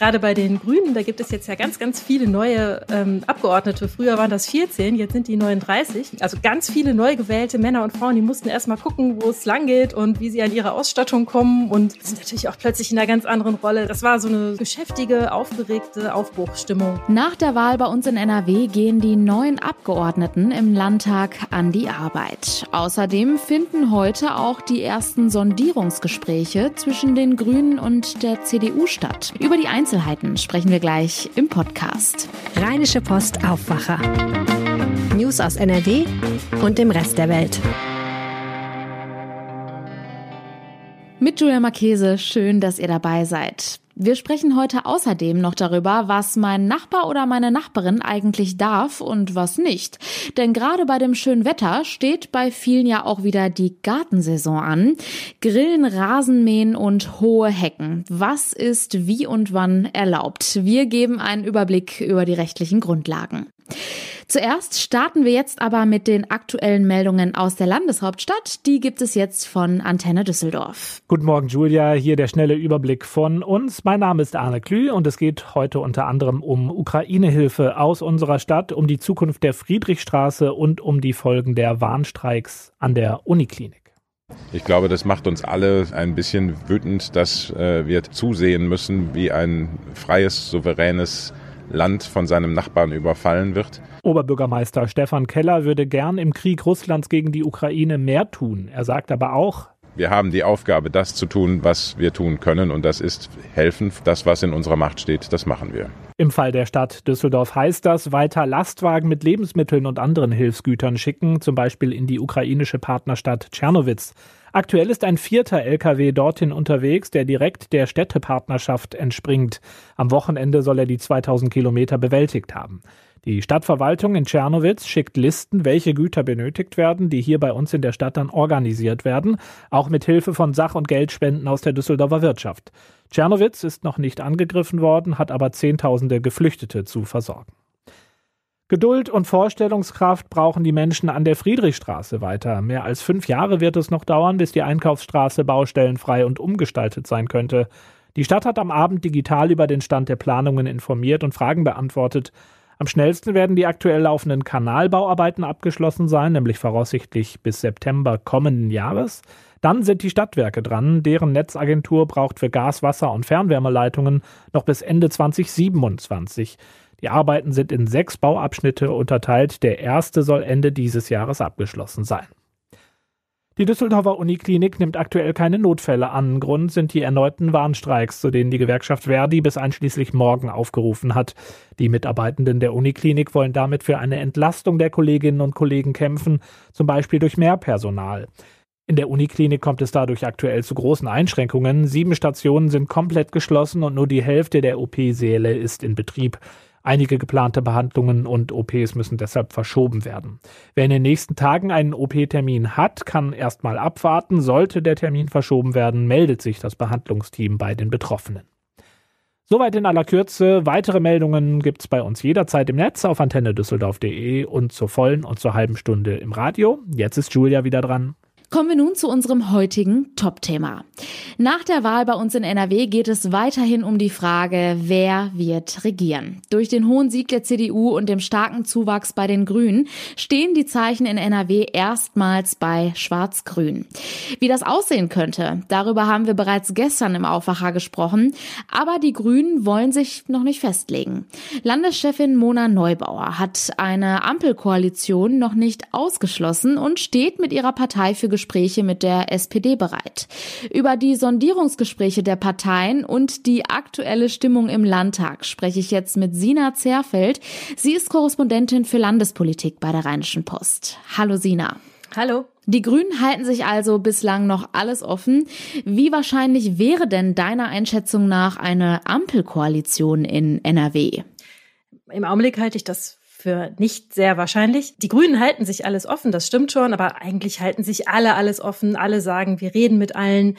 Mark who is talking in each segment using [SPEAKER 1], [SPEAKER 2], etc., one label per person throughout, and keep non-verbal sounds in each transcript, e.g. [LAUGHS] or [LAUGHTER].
[SPEAKER 1] Gerade bei den Grünen, da gibt es jetzt ja ganz, ganz viele neue ähm, Abgeordnete. Früher waren das 14, jetzt sind die 39. Also ganz viele neu gewählte Männer und Frauen, die mussten erstmal gucken, wo es lang geht und wie sie an ihre Ausstattung kommen und sind natürlich auch plötzlich in einer ganz anderen Rolle. Das war so eine geschäftige, aufgeregte Aufbruchsstimmung.
[SPEAKER 2] Nach der Wahl bei uns in NRW gehen die neuen Abgeordneten im Landtag an die Arbeit. Außerdem finden heute auch die ersten Sondierungsgespräche zwischen den Grünen und der CDU statt. Über die Einzelheiten sprechen wir gleich im Podcast.
[SPEAKER 3] Rheinische Post Aufwacher. News aus NRW und dem Rest der Welt.
[SPEAKER 2] Mit Julia Marchese, schön, dass ihr dabei seid. Wir sprechen heute außerdem noch darüber, was mein Nachbar oder meine Nachbarin eigentlich darf und was nicht. Denn gerade bei dem schönen Wetter steht bei vielen ja auch wieder die Gartensaison an. Grillen, Rasenmähen und hohe Hecken. Was ist wie und wann erlaubt? Wir geben einen Überblick über die rechtlichen Grundlagen. Zuerst starten wir jetzt aber mit den aktuellen Meldungen aus der Landeshauptstadt. Die gibt es jetzt von Antenne Düsseldorf.
[SPEAKER 4] Guten Morgen, Julia. Hier der schnelle Überblick von uns. Mein Name ist Arne Klü und es geht heute unter anderem um Ukraine-Hilfe aus unserer Stadt, um die Zukunft der Friedrichstraße und um die Folgen der Warnstreiks an der Uniklinik.
[SPEAKER 5] Ich glaube, das macht uns alle ein bisschen wütend, dass äh, wir zusehen müssen, wie ein freies, souveränes Land von seinem Nachbarn überfallen wird.
[SPEAKER 4] Oberbürgermeister Stefan Keller würde gern im Krieg Russlands gegen die Ukraine mehr tun. Er sagt aber auch,
[SPEAKER 5] wir haben die Aufgabe, das zu tun, was wir tun können, und das ist helfen. Das, was in unserer Macht steht, das machen wir.
[SPEAKER 4] Im Fall der Stadt Düsseldorf heißt das, weiter Lastwagen mit Lebensmitteln und anderen Hilfsgütern schicken, zum Beispiel in die ukrainische Partnerstadt Tschernowitz. Aktuell ist ein vierter LKW dorthin unterwegs, der direkt der Städtepartnerschaft entspringt. Am Wochenende soll er die 2000 Kilometer bewältigt haben. Die Stadtverwaltung in Tschernowitz schickt Listen, welche Güter benötigt werden, die hier bei uns in der Stadt dann organisiert werden, auch mit Hilfe von Sach- und Geldspenden aus der Düsseldorfer Wirtschaft. Tschernowitz ist noch nicht angegriffen worden, hat aber Zehntausende Geflüchtete zu versorgen. Geduld und Vorstellungskraft brauchen die Menschen an der Friedrichstraße weiter. Mehr als fünf Jahre wird es noch dauern, bis die Einkaufsstraße baustellenfrei und umgestaltet sein könnte. Die Stadt hat am Abend digital über den Stand der Planungen informiert und Fragen beantwortet. Am schnellsten werden die aktuell laufenden Kanalbauarbeiten abgeschlossen sein, nämlich voraussichtlich bis September kommenden Jahres. Dann sind die Stadtwerke dran. Deren Netzagentur braucht für Gas, Wasser und Fernwärmeleitungen noch bis Ende 2027. Die Arbeiten sind in sechs Bauabschnitte unterteilt. Der erste soll Ende dieses Jahres abgeschlossen sein. Die Düsseldorfer Uniklinik nimmt aktuell keine Notfälle an. Grund sind die erneuten Warnstreiks, zu denen die Gewerkschaft Verdi bis einschließlich morgen aufgerufen hat. Die Mitarbeitenden der Uniklinik wollen damit für eine Entlastung der Kolleginnen und Kollegen kämpfen, zum Beispiel durch mehr Personal. In der Uniklinik kommt es dadurch aktuell zu großen Einschränkungen. Sieben Stationen sind komplett geschlossen und nur die Hälfte der OP-Säle ist in Betrieb. Einige geplante Behandlungen und OPs müssen deshalb verschoben werden. Wer in den nächsten Tagen einen OP-Termin hat, kann erstmal abwarten. Sollte der Termin verschoben werden, meldet sich das Behandlungsteam bei den Betroffenen. Soweit in aller Kürze. Weitere Meldungen gibt's bei uns jederzeit im Netz auf antennedüsseldorf.de und zur vollen und zur halben Stunde im Radio. Jetzt ist Julia wieder dran.
[SPEAKER 2] Kommen wir nun zu unserem heutigen Top-Thema. Nach der Wahl bei uns in NRW geht es weiterhin um die Frage, wer wird regieren. Durch den hohen Sieg der CDU und dem starken Zuwachs bei den Grünen stehen die Zeichen in NRW erstmals bei Schwarz-Grün. Wie das aussehen könnte, darüber haben wir bereits gestern im Aufwacher gesprochen, aber die Grünen wollen sich noch nicht festlegen. Landeschefin Mona Neubauer hat eine Ampelkoalition noch nicht ausgeschlossen und steht mit ihrer Partei für Gespräche mit der SPD bereit. Über die Sondierungsgespräche der Parteien und die aktuelle Stimmung im Landtag spreche ich jetzt mit Sina Zerfeld. Sie ist Korrespondentin für Landespolitik bei der Rheinischen Post. Hallo Sina.
[SPEAKER 1] Hallo.
[SPEAKER 2] Die Grünen halten sich also bislang noch alles offen. Wie wahrscheinlich wäre denn deiner Einschätzung nach eine Ampelkoalition in NRW?
[SPEAKER 1] Im Augenblick halte ich das für nicht sehr wahrscheinlich. Die Grünen halten sich alles offen, das stimmt schon, aber eigentlich halten sich alle alles offen. Alle sagen, wir reden mit allen.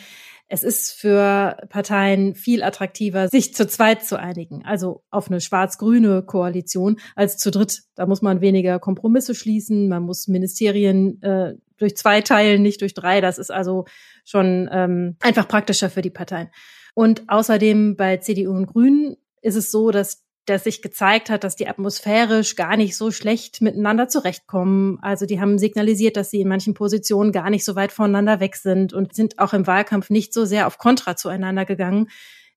[SPEAKER 1] Es ist für Parteien viel attraktiver, sich zu zweit zu einigen, also auf eine schwarz-grüne Koalition als zu dritt. Da muss man weniger Kompromisse schließen, man muss Ministerien äh, durch zwei teilen, nicht durch drei. Das ist also schon ähm, einfach praktischer für die Parteien. Und außerdem bei CDU und Grünen ist es so, dass dass sich gezeigt hat, dass die atmosphärisch gar nicht so schlecht miteinander zurechtkommen. Also die haben signalisiert, dass sie in manchen Positionen gar nicht so weit voneinander weg sind und sind auch im Wahlkampf nicht so sehr auf Kontra zueinander gegangen,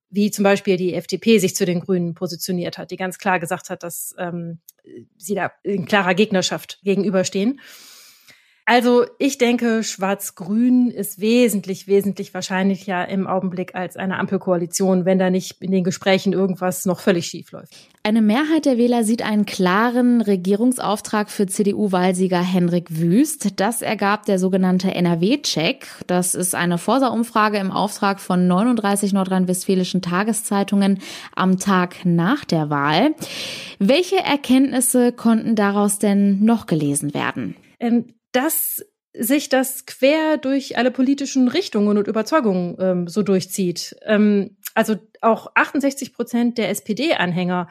[SPEAKER 1] wie zum Beispiel die FDP sich zu den Grünen positioniert hat, die ganz klar gesagt hat, dass ähm, sie da in klarer Gegnerschaft gegenüberstehen. Also ich denke, Schwarz-Grün ist wesentlich, wesentlich wahrscheinlicher im Augenblick als eine Ampelkoalition, wenn da nicht in den Gesprächen irgendwas noch völlig schief läuft.
[SPEAKER 2] Eine Mehrheit der Wähler sieht einen klaren Regierungsauftrag für CDU-Wahlsieger Henrik Wüst. Das ergab der sogenannte NRW-Check. Das ist eine Forsa-Umfrage im Auftrag von 39 nordrhein-westfälischen Tageszeitungen am Tag nach der Wahl. Welche Erkenntnisse konnten daraus denn noch gelesen werden?
[SPEAKER 1] Ähm, dass sich das quer durch alle politischen Richtungen und Überzeugungen ähm, so durchzieht. Ähm, also auch 68 Prozent der SPD-Anhänger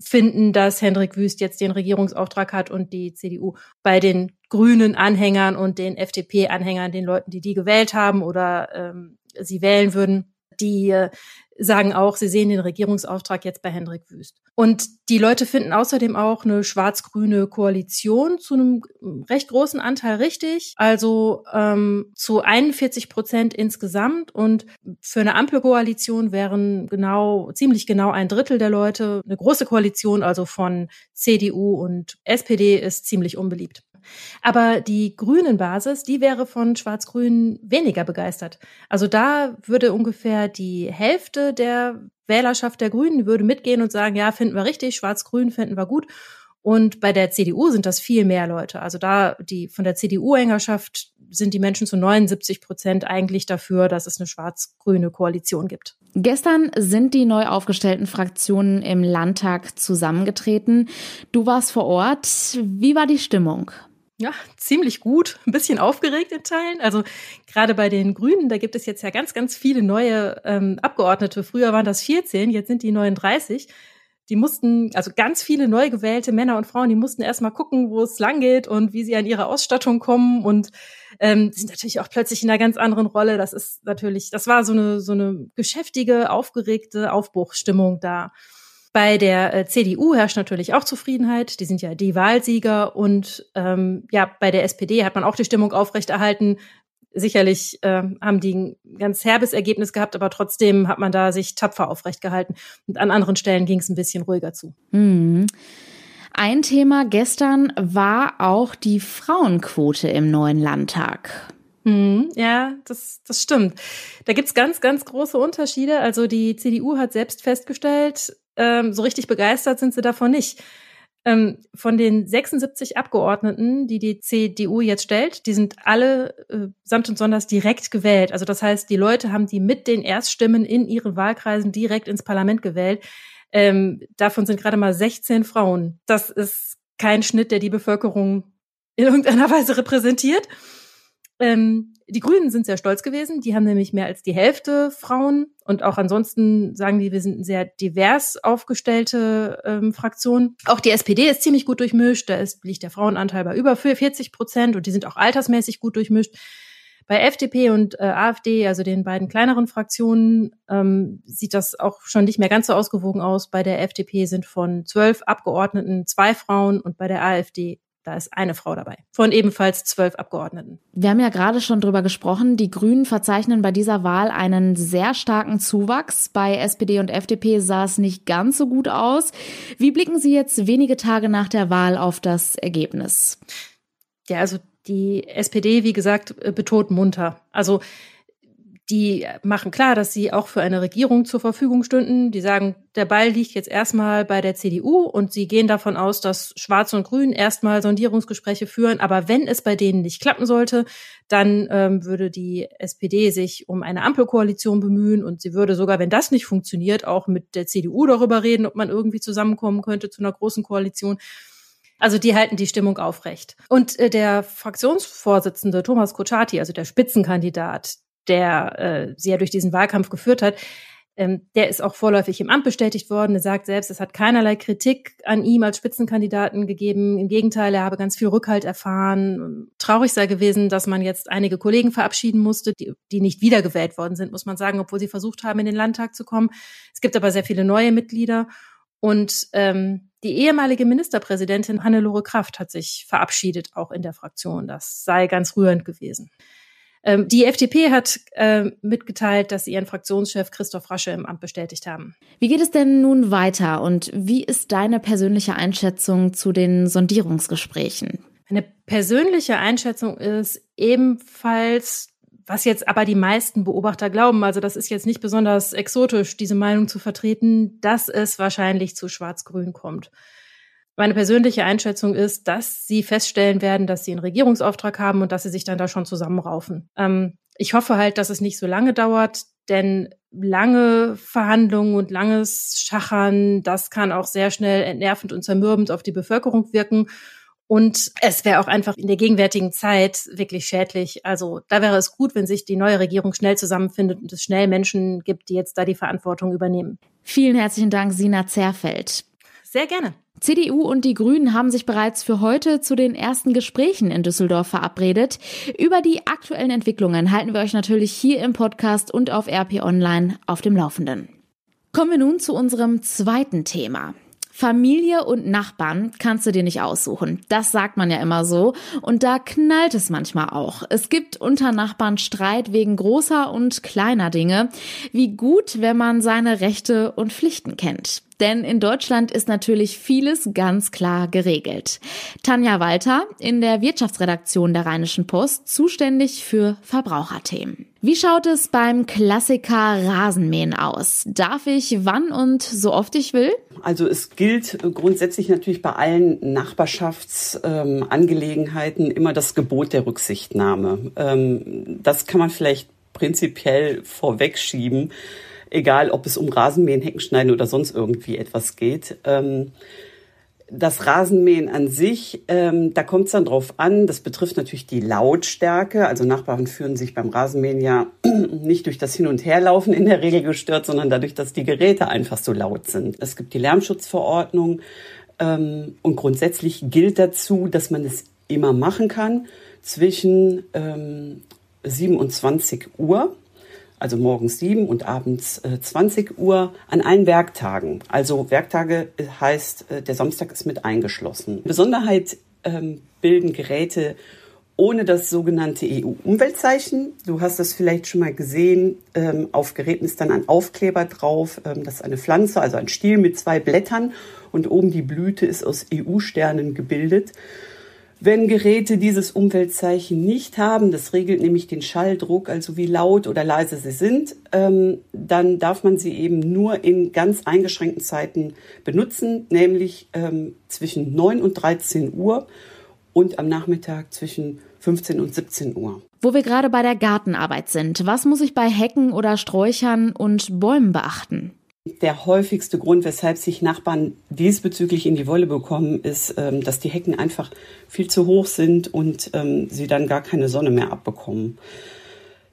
[SPEAKER 1] finden, dass Hendrik Wüst jetzt den Regierungsauftrag hat und die CDU. Bei den grünen Anhängern und den FDP-Anhängern, den Leuten, die die gewählt haben oder ähm, sie wählen würden, die äh, sagen auch, sie sehen den Regierungsauftrag jetzt bei Hendrik Wüst. Und die Leute finden außerdem auch eine schwarz-grüne Koalition zu einem recht großen Anteil richtig, also ähm, zu 41 Prozent insgesamt. Und für eine Ampelkoalition wären genau, ziemlich genau ein Drittel der Leute. Eine große Koalition, also von CDU und SPD, ist ziemlich unbeliebt. Aber die grünen Basis, die wäre von Schwarz-Grün weniger begeistert. Also da würde ungefähr die Hälfte der Wählerschaft der Grünen würde mitgehen und sagen, ja, finden wir richtig, Schwarz-Grün finden wir gut. Und bei der CDU sind das viel mehr Leute. Also da die von der CDU-Hängerschaft sind die Menschen zu 79 Prozent eigentlich dafür, dass es eine schwarz-grüne Koalition gibt.
[SPEAKER 2] Gestern sind die neu aufgestellten Fraktionen im Landtag zusammengetreten. Du warst vor Ort. Wie war die Stimmung?
[SPEAKER 1] Ja, ziemlich gut, ein bisschen aufgeregt in Teilen. Also gerade bei den Grünen, da gibt es jetzt ja ganz, ganz viele neue ähm, Abgeordnete. Früher waren das 14, jetzt sind die 39. Die mussten, also ganz viele neu gewählte Männer und Frauen, die mussten erstmal gucken, wo es lang geht und wie sie an ihre Ausstattung kommen und ähm, sind natürlich auch plötzlich in einer ganz anderen Rolle. Das ist natürlich, das war so eine, so eine geschäftige, aufgeregte Aufbruchsstimmung da. Bei der äh, CDU herrscht natürlich auch Zufriedenheit. Die sind ja die Wahlsieger. Und ähm, ja, bei der SPD hat man auch die Stimmung aufrechterhalten. Sicherlich äh, haben die ein ganz herbes Ergebnis gehabt, aber trotzdem hat man da sich tapfer aufrecht gehalten. Und an anderen Stellen ging es ein bisschen ruhiger zu.
[SPEAKER 2] Mhm. Ein Thema gestern war auch die Frauenquote im neuen Landtag.
[SPEAKER 1] Mhm, ja, das, das stimmt. Da gibt's ganz, ganz große Unterschiede. Also die CDU hat selbst festgestellt, ähm, so richtig begeistert sind sie davon nicht. Ähm, von den 76 Abgeordneten, die die CDU jetzt stellt, die sind alle äh, samt und sonders direkt gewählt. Also das heißt, die Leute haben die mit den Erststimmen in ihren Wahlkreisen direkt ins Parlament gewählt. Ähm, davon sind gerade mal 16 Frauen. Das ist kein Schnitt, der die Bevölkerung in irgendeiner [LAUGHS] Weise repräsentiert. Ähm, die Grünen sind sehr stolz gewesen. Die haben nämlich mehr als die Hälfte Frauen. Und auch ansonsten sagen die, wir sind eine sehr divers aufgestellte ähm, Fraktion. Auch die SPD ist ziemlich gut durchmischt. Da ist, liegt der Frauenanteil bei über 40 Prozent und die sind auch altersmäßig gut durchmischt. Bei FDP und äh, AfD, also den beiden kleineren Fraktionen, ähm, sieht das auch schon nicht mehr ganz so ausgewogen aus. Bei der FDP sind von zwölf Abgeordneten zwei Frauen und bei der AfD da ist eine Frau dabei. Von ebenfalls zwölf Abgeordneten.
[SPEAKER 2] Wir haben ja gerade schon drüber gesprochen. Die Grünen verzeichnen bei dieser Wahl einen sehr starken Zuwachs. Bei SPD und FDP sah es nicht ganz so gut aus. Wie blicken Sie jetzt wenige Tage nach der Wahl auf das Ergebnis?
[SPEAKER 1] Ja, also die SPD, wie gesagt, betont munter. Also die machen klar, dass sie auch für eine Regierung zur Verfügung stünden. Die sagen, der Ball liegt jetzt erstmal bei der CDU und sie gehen davon aus, dass Schwarz und Grün erstmal Sondierungsgespräche führen. Aber wenn es bei denen nicht klappen sollte, dann ähm, würde die SPD sich um eine Ampelkoalition bemühen und sie würde sogar, wenn das nicht funktioniert, auch mit der CDU darüber reden, ob man irgendwie zusammenkommen könnte zu einer großen Koalition. Also die halten die Stimmung aufrecht. Und äh, der Fraktionsvorsitzende Thomas Kutschaty, also der Spitzenkandidat, der äh, sie ja durch diesen Wahlkampf geführt hat, Ähm, der ist auch vorläufig im Amt bestätigt worden. Er sagt selbst, es hat keinerlei Kritik an ihm als Spitzenkandidaten gegeben. Im Gegenteil, er habe ganz viel Rückhalt erfahren. Traurig sei gewesen, dass man jetzt einige Kollegen verabschieden musste, die, die nicht wiedergewählt worden sind, muss man sagen, obwohl sie versucht haben, in den Landtag zu kommen. Es gibt aber sehr viele neue Mitglieder. Und ähm, die ehemalige Ministerpräsidentin Hannelore Kraft hat sich verabschiedet, auch in der Fraktion. Das sei ganz rührend gewesen. Ähm, die FDP hat äh, mitgeteilt, dass sie ihren Fraktionschef Christoph Rasche im Amt bestätigt haben.
[SPEAKER 2] Wie geht es denn nun weiter und wie ist deine persönliche Einschätzung zu den Sondierungsgesprächen?
[SPEAKER 1] Eine persönliche Einschätzung ist ebenfalls was jetzt aber die meisten Beobachter glauben, also das ist jetzt nicht besonders exotisch, diese Meinung zu vertreten, dass es wahrscheinlich zu Schwarz-Grün kommt. Meine persönliche Einschätzung ist, dass sie feststellen werden, dass sie einen Regierungsauftrag haben und dass sie sich dann da schon zusammenraufen. Ähm, ich hoffe halt, dass es nicht so lange dauert, denn lange Verhandlungen und langes Schachern, das kann auch sehr schnell entnervend und zermürbend auf die Bevölkerung wirken. Und es wäre auch einfach in der gegenwärtigen Zeit wirklich schädlich. Also da wäre es gut, wenn sich die neue Regierung schnell zusammenfindet und es schnell Menschen gibt, die jetzt da die Verantwortung übernehmen.
[SPEAKER 2] Vielen herzlichen Dank, Sina Zerfeld.
[SPEAKER 1] Sehr gerne.
[SPEAKER 2] CDU und die Grünen haben sich bereits für heute zu den ersten Gesprächen in Düsseldorf verabredet. Über die aktuellen Entwicklungen halten wir euch natürlich hier im Podcast und auf RP Online auf dem Laufenden. Kommen wir nun zu unserem zweiten Thema. Familie und Nachbarn kannst du dir nicht aussuchen. Das sagt man ja immer so. Und da knallt es manchmal auch. Es gibt unter Nachbarn Streit wegen großer und kleiner Dinge. Wie gut, wenn man seine Rechte und Pflichten kennt. Denn in Deutschland ist natürlich vieles ganz klar geregelt. Tanja Walter in der Wirtschaftsredaktion der Rheinischen Post zuständig für Verbraucherthemen. Wie schaut es beim Klassiker Rasenmähen aus? Darf ich wann und so oft ich will?
[SPEAKER 6] Also es gilt grundsätzlich natürlich bei allen Nachbarschaftsangelegenheiten ähm, immer das Gebot der Rücksichtnahme. Ähm, das kann man vielleicht prinzipiell vorwegschieben egal ob es um Rasenmähen, Heckenschneiden oder sonst irgendwie etwas geht. Ähm, das Rasenmähen an sich, ähm, da kommt es dann drauf an, das betrifft natürlich die Lautstärke. Also Nachbarn fühlen sich beim Rasenmähen ja [CLEARS THROAT] nicht durch das Hin- und Herlaufen in der Regel gestört, sondern dadurch, dass die Geräte einfach so laut sind. Es gibt die Lärmschutzverordnung ähm, und grundsätzlich gilt dazu, dass man es immer machen kann zwischen ähm, 27 Uhr also morgens sieben und abends äh, 20 Uhr an allen Werktagen. Also Werktage äh, heißt, äh, der Samstag ist mit eingeschlossen. Besonderheit ähm, bilden Geräte ohne das sogenannte EU-Umweltzeichen. Du hast das vielleicht schon mal gesehen. Ähm, auf Geräten ist dann ein Aufkleber drauf. Ähm, das ist eine Pflanze, also ein Stiel mit zwei Blättern. Und oben die Blüte ist aus EU-Sternen gebildet. Wenn Geräte dieses Umweltzeichen nicht haben, das regelt nämlich den Schalldruck, also wie laut oder leise sie sind, ähm, dann darf man sie eben nur in ganz eingeschränkten Zeiten benutzen, nämlich ähm, zwischen 9 und 13 Uhr und am Nachmittag zwischen 15 und 17 Uhr.
[SPEAKER 2] Wo wir gerade bei der Gartenarbeit sind, was muss ich bei Hecken oder Sträuchern und Bäumen beachten?
[SPEAKER 6] Der häufigste Grund, weshalb sich Nachbarn diesbezüglich in die Wolle bekommen, ist, ähm, dass die Hecken einfach viel zu hoch sind und ähm, sie dann gar keine Sonne mehr abbekommen.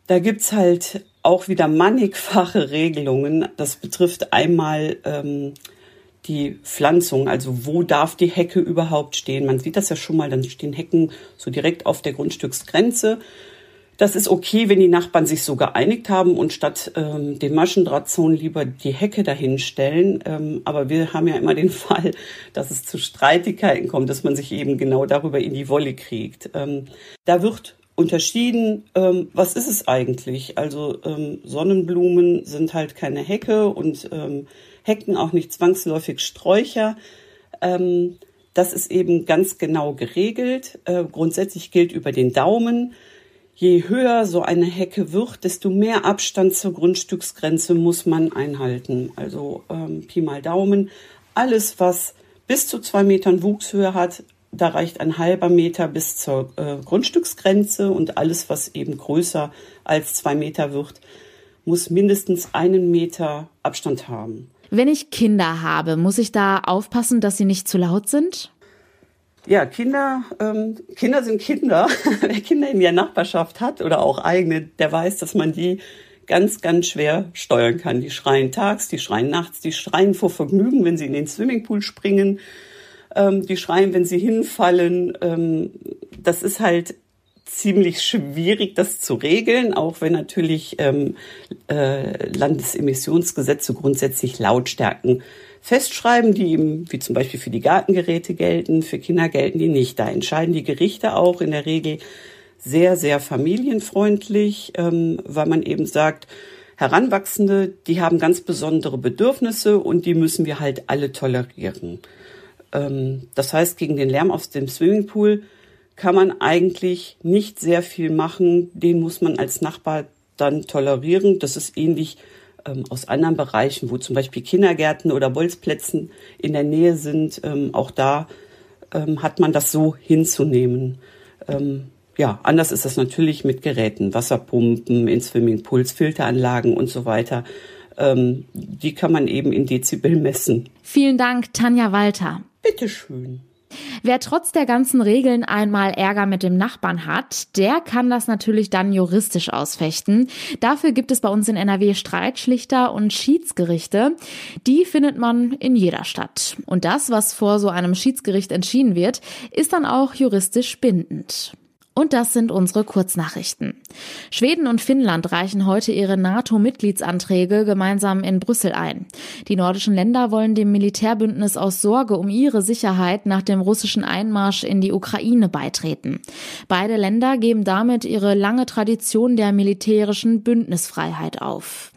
[SPEAKER 6] Da gibt's halt auch wieder mannigfache [LAUGHS] Regelungen. Das betrifft einmal ähm, die Pflanzung, also wo darf die Hecke überhaupt stehen. Man sieht das ja schon mal, dann stehen Hecken so direkt auf der Grundstücksgrenze. Das ist okay, wenn die Nachbarn sich so geeinigt haben und statt ähm, den Maschendrahtzaun lieber die Hecke dahinstellen. Ähm, aber wir haben ja immer den [LAUGHS] Fall, dass es zu Streitigkeiten kommt, dass man sich eben genau darüber in die Wolle kriegt. Ähm, da wird unterschieden, ähm, was ist es eigentlich? Also ähm, Sonnenblumen sind halt keine Hecke und ähm, Hecken auch nicht zwangsläufig Sträucher. Ähm, das ist eben ganz genau geregelt. Äh, grundsätzlich gilt über den Daumen je höher so eine Hecke wird, desto mehr Abstand zur Grundstücksgrenze muss man einhalten. Also ähm, Pi mal Daumen. Alles, was bis zu zwei Metern Wuchshöhe hat, da reicht ein halber Meter bis zur äh, Grundstücksgrenze und alles, was eben größer als zwei Meter wird, muss mindestens einen Meter Abstand haben.
[SPEAKER 2] Wenn ich Kinder habe, muss ich da aufpassen, dass sie nicht zu laut sind?
[SPEAKER 6] Ja, Kinder, ähm, Kinder sind Kinder. [LAUGHS] Wer Kinder in der Nachbarschaft hat oder auch eigene, der weiß, dass man die ganz, ganz schwer steuern kann. Die schreien tags, die schreien nachts, die schreien vor Vergnügen, wenn sie in den Swimmingpool springen, ähm, die schreien, wenn sie hinfallen. Ähm, das ist halt ziemlich schwierig, das zu regeln, auch wenn natürlich ähm, äh, Landesemissionsgesetze grundsätzlich Lautstärken festschreiben, die eben, wie zum Beispiel für die Gartengeräte gelten, für Kinder gelten die nicht. Da entscheiden die Gerichte auch in der Regel sehr, sehr familienfreundlich, ähm, weil man eben sagt, Heranwachsende, die haben ganz besondere Bedürfnisse und die müssen wir halt alle tolerieren. Ähm, das heißt, gegen den Lärm aus dem Swimmingpool kann man eigentlich nicht sehr viel machen. Den muss man als Nachbar dann tolerieren. Das ist ähnlich ähm, aus anderen Bereichen, wo zum Beispiel Kindergärten oder Bolzplätzen in der Nähe sind. Ähm, auch da ähm, hat man das so hinzunehmen. Ähm, ja, anders ist das natürlich mit Geräten, Wasserpumpen, in Swimmingpools, Filteranlagen und so weiter. Ähm, die kann man eben in Dezibel messen.
[SPEAKER 2] Vielen Dank, Tanja Walter.
[SPEAKER 6] Bitteschön.
[SPEAKER 2] Wer trotz der ganzen Regeln einmal Ärger mit dem Nachbarn hat, der kann das natürlich dann juristisch ausfechten. Dafür gibt es bei uns in NRW Streitschlichter und Schiedsgerichte. Die findet man in jeder Stadt. Und das, was vor so einem Schiedsgericht entschieden wird, ist dann auch juristisch bindend. Und das sind unsere Kurznachrichten. Schweden und Finnland reichen heute ihre NATO-Mitgliedsanträge gemeinsam in Brüssel ein. Die nordischen Länder wollen dem Militärbündnis aus Sorge um ihre Sicherheit nach dem russischen Einmarsch in die Ukraine beitreten. Beide Länder geben damit ihre lange Tradition der militärischen Bündnisfreiheit auf.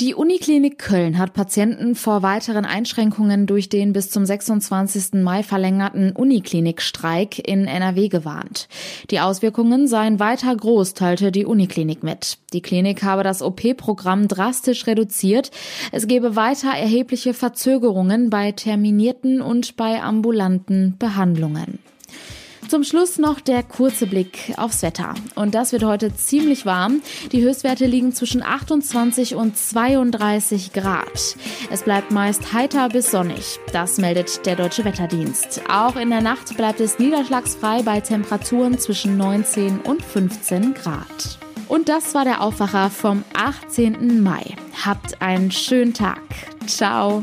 [SPEAKER 2] Die Uniklinik Köln hat Patienten vor weiteren Einschränkungen durch den bis zum 26. Mai verlängerten Uniklinikstreik in NRW gewarnt. Die Auswirkungen seien weiter groß, teilte die Uniklinik mit. Die Klinik habe das OP-Programm drastisch reduziert. Es gebe weiter erhebliche Verzögerungen bei terminierten und bei ambulanten Behandlungen. Zum Schluss noch der kurze Blick aufs Wetter. Und das wird heute ziemlich warm. Die Höchstwerte liegen zwischen 28 und 32 Grad. Es bleibt meist heiter bis sonnig. Das meldet der Deutsche Wetterdienst. Auch in der Nacht bleibt es niederschlagsfrei bei Temperaturen zwischen 19 und 15 Grad. Und das war der Aufwacher vom 18. Mai. Habt einen schönen Tag. Ciao.